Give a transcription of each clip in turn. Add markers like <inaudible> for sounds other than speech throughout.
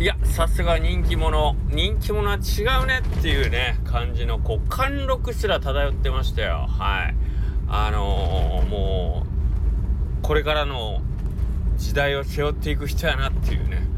いやさすが人気者。人気者は違うねっていうね感じのこう貫禄すら漂ってましたよ。はい。あのー、もうこれからの時代を背負っていく人やなっていうね。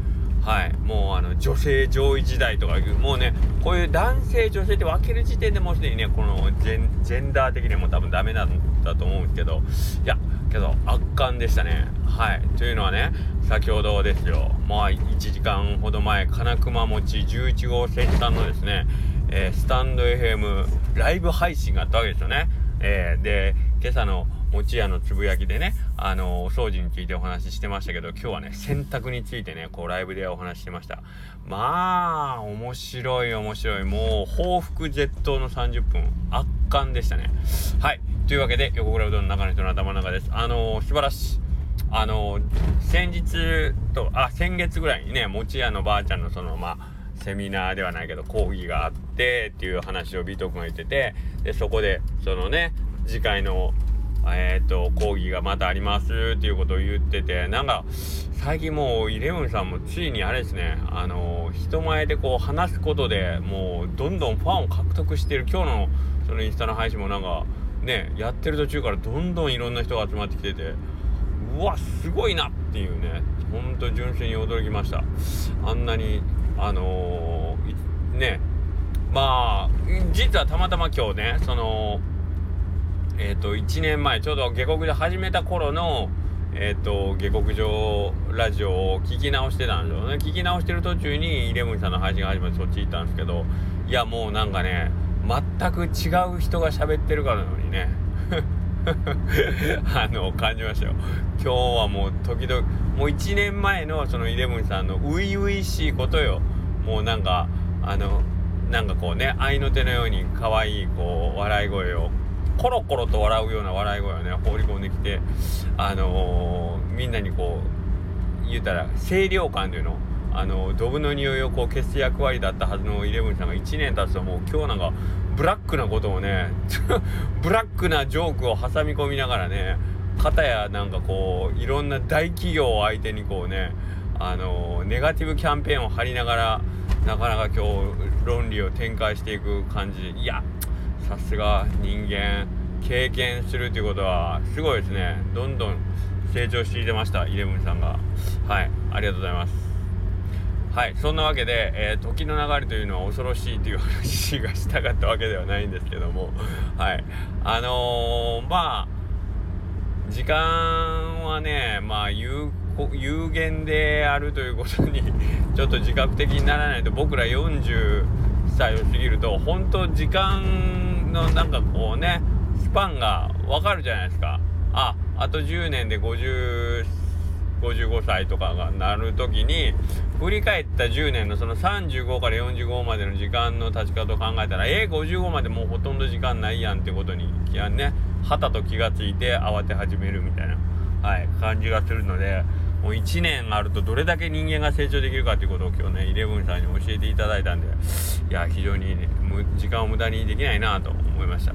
はい。もうあの女性上位時代とかもうねこういう男性女性って分ける時点でもうすでにねこのジェンダー的にも多分ダメなんだと思うんですけどいやけど圧巻でしたね。はい。というのはね先ほどですよ。まあ1時間ほど前金熊餅11号線さんのですね、えー、スタンド FM ライブ配信があったわけですよね、えー、で今朝の餅屋のつぶやきでね、あのお掃除についてお話ししてましたけど、今日はね、洗濯についてね、こうライブでお話ししてました。まあ、面白い面白い。もう、報復絶倒の30分、圧巻でしたね。はい。というわけで、横倉うどんの中の人の頭の中です。あのー、素晴らしい。あのー、先日と、あ、先月ぐらいにね、餅屋のばあちゃんのその、まあ、セミナーではないけど講義があってっていう話をビート君が言っててでそこでそのね次回のえっ、ー、と講義がまたありますっていうことを言っててなんか最近もうイレブンさんもついにあれですねあの人前でこう話すことでもうどんどんファンを獲得してる今日のそのインスタの配信もなんかねやってる途中からどんどんいろんな人が集まってきててうわすごいなっていうねほんと純粋に驚きました。あんなにあのー、ねまあ実はたまたま今日ねそのえっ、ー、と1年前ちょうど下克上始めた頃のえっ、ー、と下克上ラジオを聞き直してたんですよね。聞き直してる途中にイレブンさんの配信が始まってそっち行ったんですけどいやもうなんかね全く違う人が喋ってるからのにね。<laughs> あの感じましたよ。今日はもう時々もう1年前のそのイレブンさんの初々しいことよ。もうなんかあのなんかこうね合いの手のように可愛いこう笑い声をコロコロと笑うような笑い声をね放り込んできてあのー、みんなにこう言うたら清涼感というのあのドブの匂いをこう消す役割だったはずのイレブンさんが1年経つともう今日なんかブラックなことをね <laughs> ブラックなジョークを挟み込みながらね片やなんかこういろんな大企業を相手にこうねあのネガティブキャンペーンを張りながらなかなか今日論理を展開していく感じ。いやさすが人間経験するということはすごいですね。どんどん成長していてましたイレブンさんが。はいありがとうございます。はいそんなわけで、えー、時の流れというのは恐ろしいという話がしたかったわけではないんですけども。はいあのー、まあ時間はねまあ有有限であるということに <laughs> ちょっと自覚的にならないと僕ら40歳を過ぎると本当時間のなんかこうねスパンがわかるじゃないですか。ああと10年で50 55歳とかがなる時に振り返った10年のその35から45までの時間の立ち方を考えたらえー、55までもうほとんど時間ないやんってことにねはたと気がついて慌て始めるみたいな、はい、感じがするのでもう1年あるとどれだけ人間が成長できるかということを今日ねイレブンさんに教えていただいたんでいや非常に、ね、時間を無駄にできないなと思いました。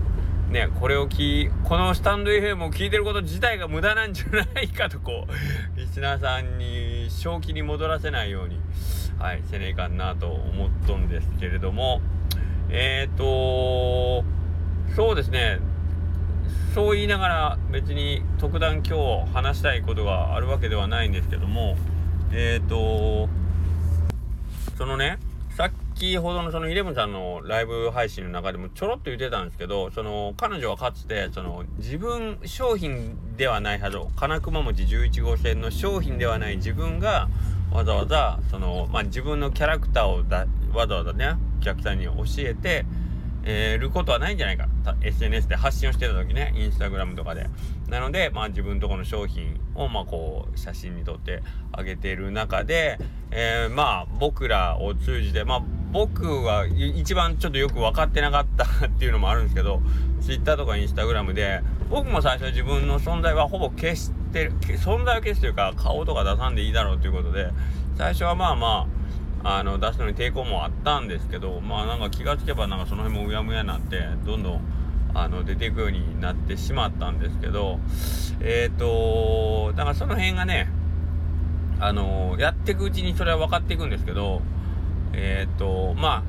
ね、これを聞このスタンド FM を聞いてること自体が無駄なんじゃないかとこうリスナーさんに正気に戻らせないようにはいせねえかなと思っとんですけれどもえっ、ー、とそうですねそう言いながら別に特段今日話したいことがあるわけではないんですけどもえっ、ー、とそのねさっきほどのそのイレブンさんのライブ配信の中でもちょろっと言ってたんですけどその彼女はかつてその自分商品ではないはず金熊餅11号線の商品ではない自分がわざわざその、まあ、自分のキャラクターをだわざわざねお客さんに教えてえー、ることはないんじゃないか。SNS で発信をしてた時ねインスタグラムとかで。なのでまあ自分とこの商品をまあこう写真に撮ってあげてる中で、えー、まあ僕らを通じてまあ僕は一番ちょっとよく分かってなかったっていうのもあるんですけど Twitter とか Instagram で僕も最初自分の存在はほぼ消してる存在を消すというか顔とか出さんでいいだろうということで最初はまあまああの出すのに抵抗もあったんですけどまあなんか気がつけばなんかその辺もうやむやになってどんどんあの出ていくようになってしまったんですけどえっ、ー、とだからその辺がねあのやっていくうちにそれは分かっていくんですけどえっ、とま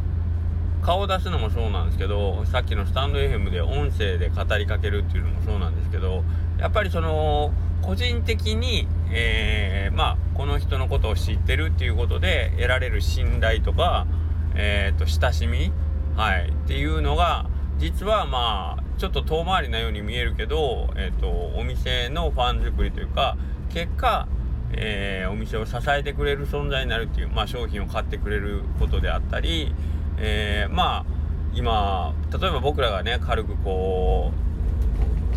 あ顔を出すのもそうなんですけどさっきのスタンド FM で音声で語りかけるっていうのもそうなんですけどやっぱりその個人的に、えー、まあこの人のことを知ってるっていうことで得られる信頼とか、えーと、親しみ、はい、っていうのが実はまあちょっと遠回りなように見えるけど、えーと、お店のファン作りというか結果、えー、お店を支えてくれる存在になるっていう、まあ、商品を買ってくれることであったり、えー、まあ今例えば僕らがね軽くこう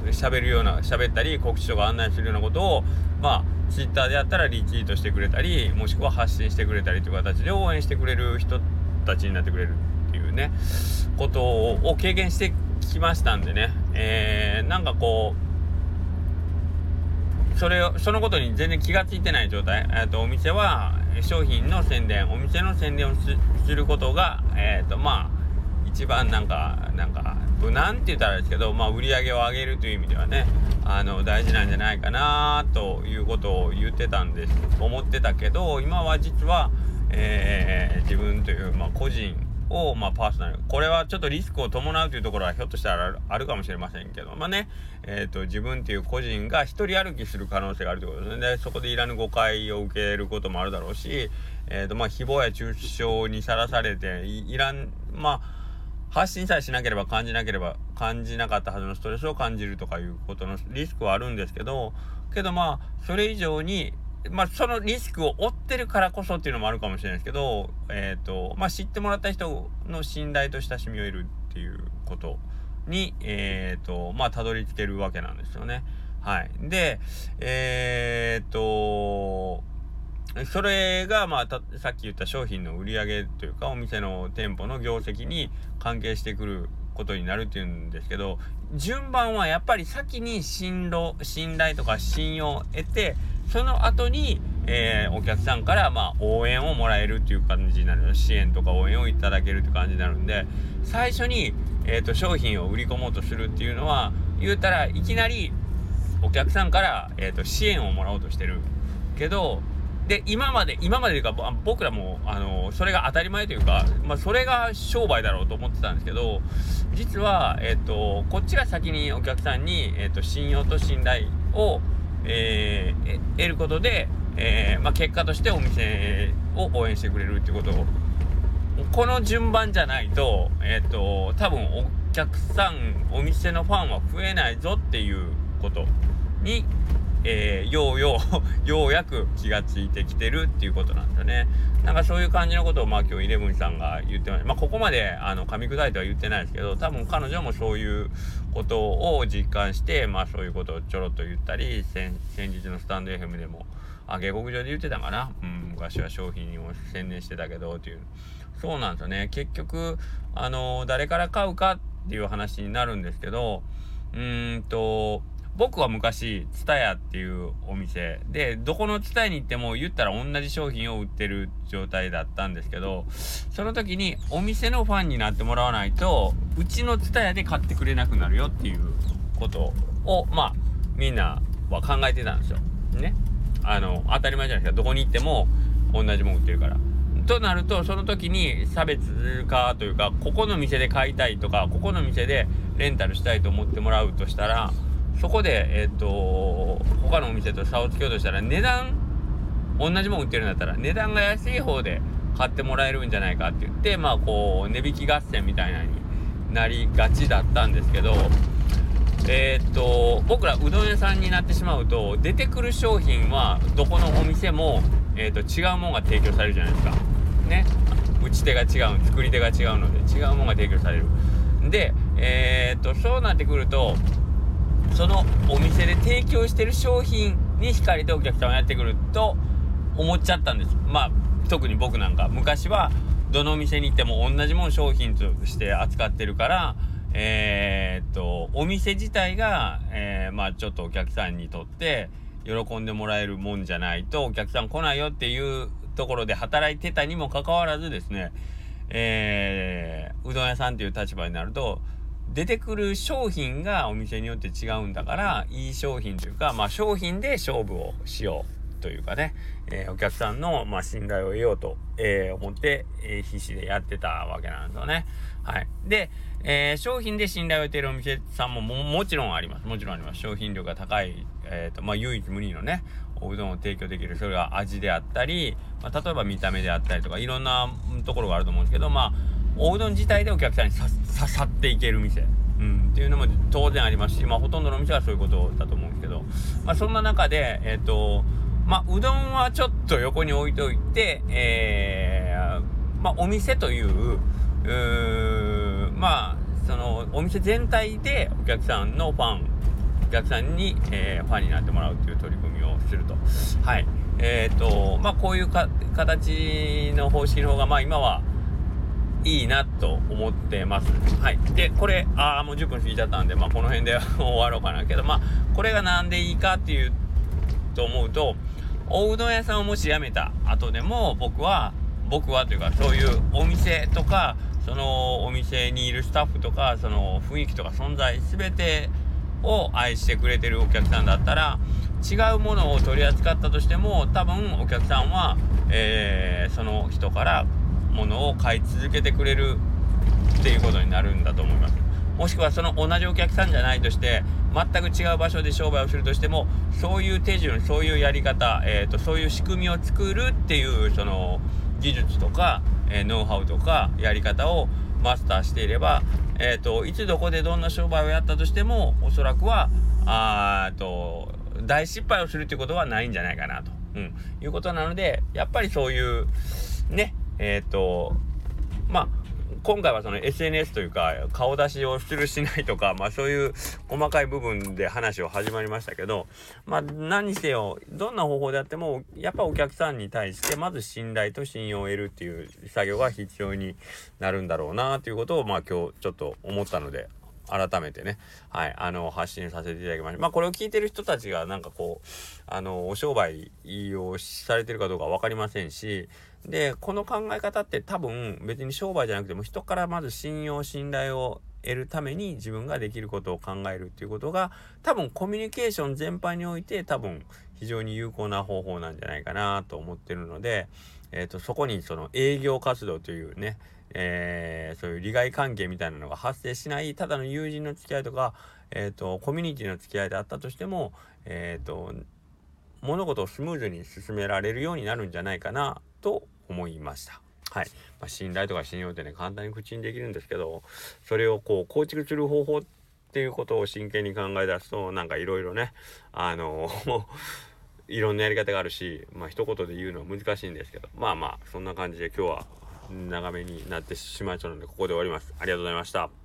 喋るような喋ったり告知とか案内するようなことをまあ Twitter でやったらリツイートしてくれたりもしくは発信してくれたりという形で応援してくれる人たちになってくれるっていうねことを経験してきましたんでね、えー、なんかこうそれそのことに全然気が付いてない状態、えーと、お店は商品の宣伝お店の宣伝をすることが、えーとまあ、一番なんかなんか無難って言ったらですけど、まあ、売り上げを上げるという意味ではねあの大事なんじゃないかなということを言ってたんです思ってたけど今は実は、えー、自分という、まあ、個人を、まあ、パーソナルこれはちょっとリスクを伴うというところはひょっとしたらあるかもしれませんけどまあね、えーと、自分という個人が一人歩きする可能性があるということでね。でそこでいらぬ誤解を受けることもあるだろうし、えーとまあ、誹謗や中傷にさらされていらんまあ発信さえしなければ感じなければ感じなかったはずのストレスを感じるとかいうことのリスクはあるんですけどけどまあそれ以上にまあそのリスクを負ってるからこそっていうのもあるかもしれないですけどえっ、ー、とまあ知ってもらった人の信頼と親しみを得るっていうことにえっ、ー、とまあたどり着けるわけなんですよね。はい。で、えっ、ー、とそれが、まあ、さっき言った商品の売り上げというか、お店の店舗の業績に関係してくることになるっていうんですけど、順番はやっぱり先に信頼、信頼とか信用を得て、その後に、えー、お客さんから、まあ、応援をもらえるっていう感じになる。支援とか応援をいただけるって感じになるんで、最初に、えっ、ー、と、商品を売り込もうとするっていうのは、言うたらいきなりお客さんから、えっ、ー、と、支援をもらおうとしてる。けど、で、今まで、今までというか、僕らも、あの、それが当たり前というか、まあ、それが商売だろうと思ってたんですけど、実は、えっ、と、こっちが先にお客さんに、えっ、と、信用と信頼を、えー、得ることで、えー、まあ、結果としてお店を応援してくれるっていうことを、この順番じゃないと、えっ、と、多分お客さん、お店のファンは増えないぞっていうことに、えー、ようようようやく気がついてきてるっていうことなんですよね。なんかそういう感じのことをまあ今日イレブンさんが言ってました。まあここまであの噛み砕いては言ってないですけど、多分彼女もそういうことを実感して、まあそういうことをちょろっと言ったり、先日のスタンド FM でも、あ、下克上で言ってたかな？うん、昔は商品を宣伝してたけどっていう。そうなんですよね。結局、あの、誰から買うかっていう話になるんですけど、うーんと、僕は昔、ツタヤっていうお店で、どこのツタヤに行っても言ったら同じ商品を売ってる状態だったんですけど、その時にお店のファンになってもらわないと、うちのツタヤで買ってくれなくなるよっていうことを、まあ、みんなは考えてたんですよ。ね。あの、当たり前じゃないですか。どこに行っても同じもん売ってるから。となると、その時に差別化というか、ここの店で買いたいとか、ここの店でレンタルしたいと思ってもらうとしたら、そこで、えっ、ー、と、他のお店と差をつけようとしたら、値段、同じもん売ってるんだったら、値段が安い方で買ってもらえるんじゃないかって言って、まあ、こう、値引き合戦みたいなになりがちだったんですけど、えー、っと、僕らうどん屋さんになってしまうと、出てくる商品は、どこのお店も、えー、っと、違うもんが提供されるじゃないですか。ね。打ち手が違う、作り手が違うので、違うもんが提供される。で、えー、っと、そうなってくると、そのお店で提供してる商品に惹かれてお客さんがやってくると思っちゃったんです。まあ、特に僕なんか、昔はどの店に行っても同じもん商品として扱ってるから、えー、っと、お店自体が、えー、まあちょっとお客さんにとって喜んでもらえるもんじゃないとお客さん来ないよっていうところで働いてたにもかかわらずですね、えー、うどん屋さんっていう立場になると、出てくる商品がお店によって違うんだからいい商品というか、まあ、商品で勝負をしようというかね、えー、お客さんの、まあ、信頼を得ようと、えー、思って、えー、必死でやってたわけなんですよね。はい。で、え、商品で信頼を得ているお店さんもももちろんあります。もちろんあります。商品量が高い、え、ー、と、まあ、唯一無二のね、おうどんを提供できる、それが味であったり、まあ、例えば見た目であったりとか、いろんなところがあると思うんですけど、まあ、おうどん自体でお客さんに刺さっていける店。うん、っていうのも当然ありますし、まあ、ほとんどの店はそういうことだと思うんですけど、まあ、そんな中で、えっ、ー、と、まあ、うどんはちょっと横に置いといて、えー、まあ、お店という、うまあ、その、お店全体でお客さんのファン、お客さんに、えー、ファンになってもらうという取り組みをすると。はい。えっ、ー、と、まあ、こういうか形の方式の方が、まあ、今は、いいなと思ってます。はい。で、これ、ああ、もう10分過ぎちゃったんで、まあ、この辺で <laughs> 終わろうかなけど、まあ、これがなんでいいかっていう、と思うと、おうどん屋さんをもし辞めた後でも、僕は、僕はというか、そういうお店とか、そのお店にいるスタッフとか、その雰囲気とか存在、全てを愛してくれてるお客さんだったら、違うものを取り扱ったとしても、多分お客さんは、えー、その人からものを買い続けてくれるっていうことになるんだと思います。もしくはその同じお客さんじゃないとして全く違う場所で商売をするとしてもそういう手順そういうやり方、えーと、そういう仕組みを作るっていうその技術とか、えー、ノウハウとかやり方をマスターしていれば、えーと、いつどこでどんな商売をやったとしてもおそらくはあと大失敗をするっていうことはないんじゃないかなと、うん、いうことなのでやっぱりそういうねえっ、ー、と、まあ、今回はその SNS というか顔出しをするしないとか、まあそういう細かい部分で話を始まりましたけど、まあ何にせよ、どんな方法であっても、やっぱお客さんに対してまず信頼と信用を得るっていう作業が必要になるんだろうなということを、まあ今日ちょっと思ったので、改めてね、はい、あの、発信させていただきました。まあ、これを聞いてる人たちが、なんかこう、あの、お商売をされてるかどうか分かりませんし、で、この考え方って多分、別に商売じゃなくても、人からまず信用、信頼を得るために自分ができることを考えるっていうことが、多分コミュニケーション全般において、多分、非常に有効な方法なんじゃないかなと思ってるので、えっ、ー、と、そこにその営業活動というね、えー、そういう利害関係みたいなのが発生しないただの友人の付き合いとか、えーと、コミュニティの付き合いであったとしても、えーと、物事をスムーズに進められるようになるんじゃないかなと思いました。はいまあ、信頼とか信用ってね簡単に口にできるんですけどそれをこう構築する方法っていうことを真剣に考え出すとなんかいろいろねあの <laughs> いろんなやり方があるしまあ一言で言うのは難しいんですけどまあまあそんな感じで今日は長めになってしまいそうなのでここで終わります。ありがとうございました。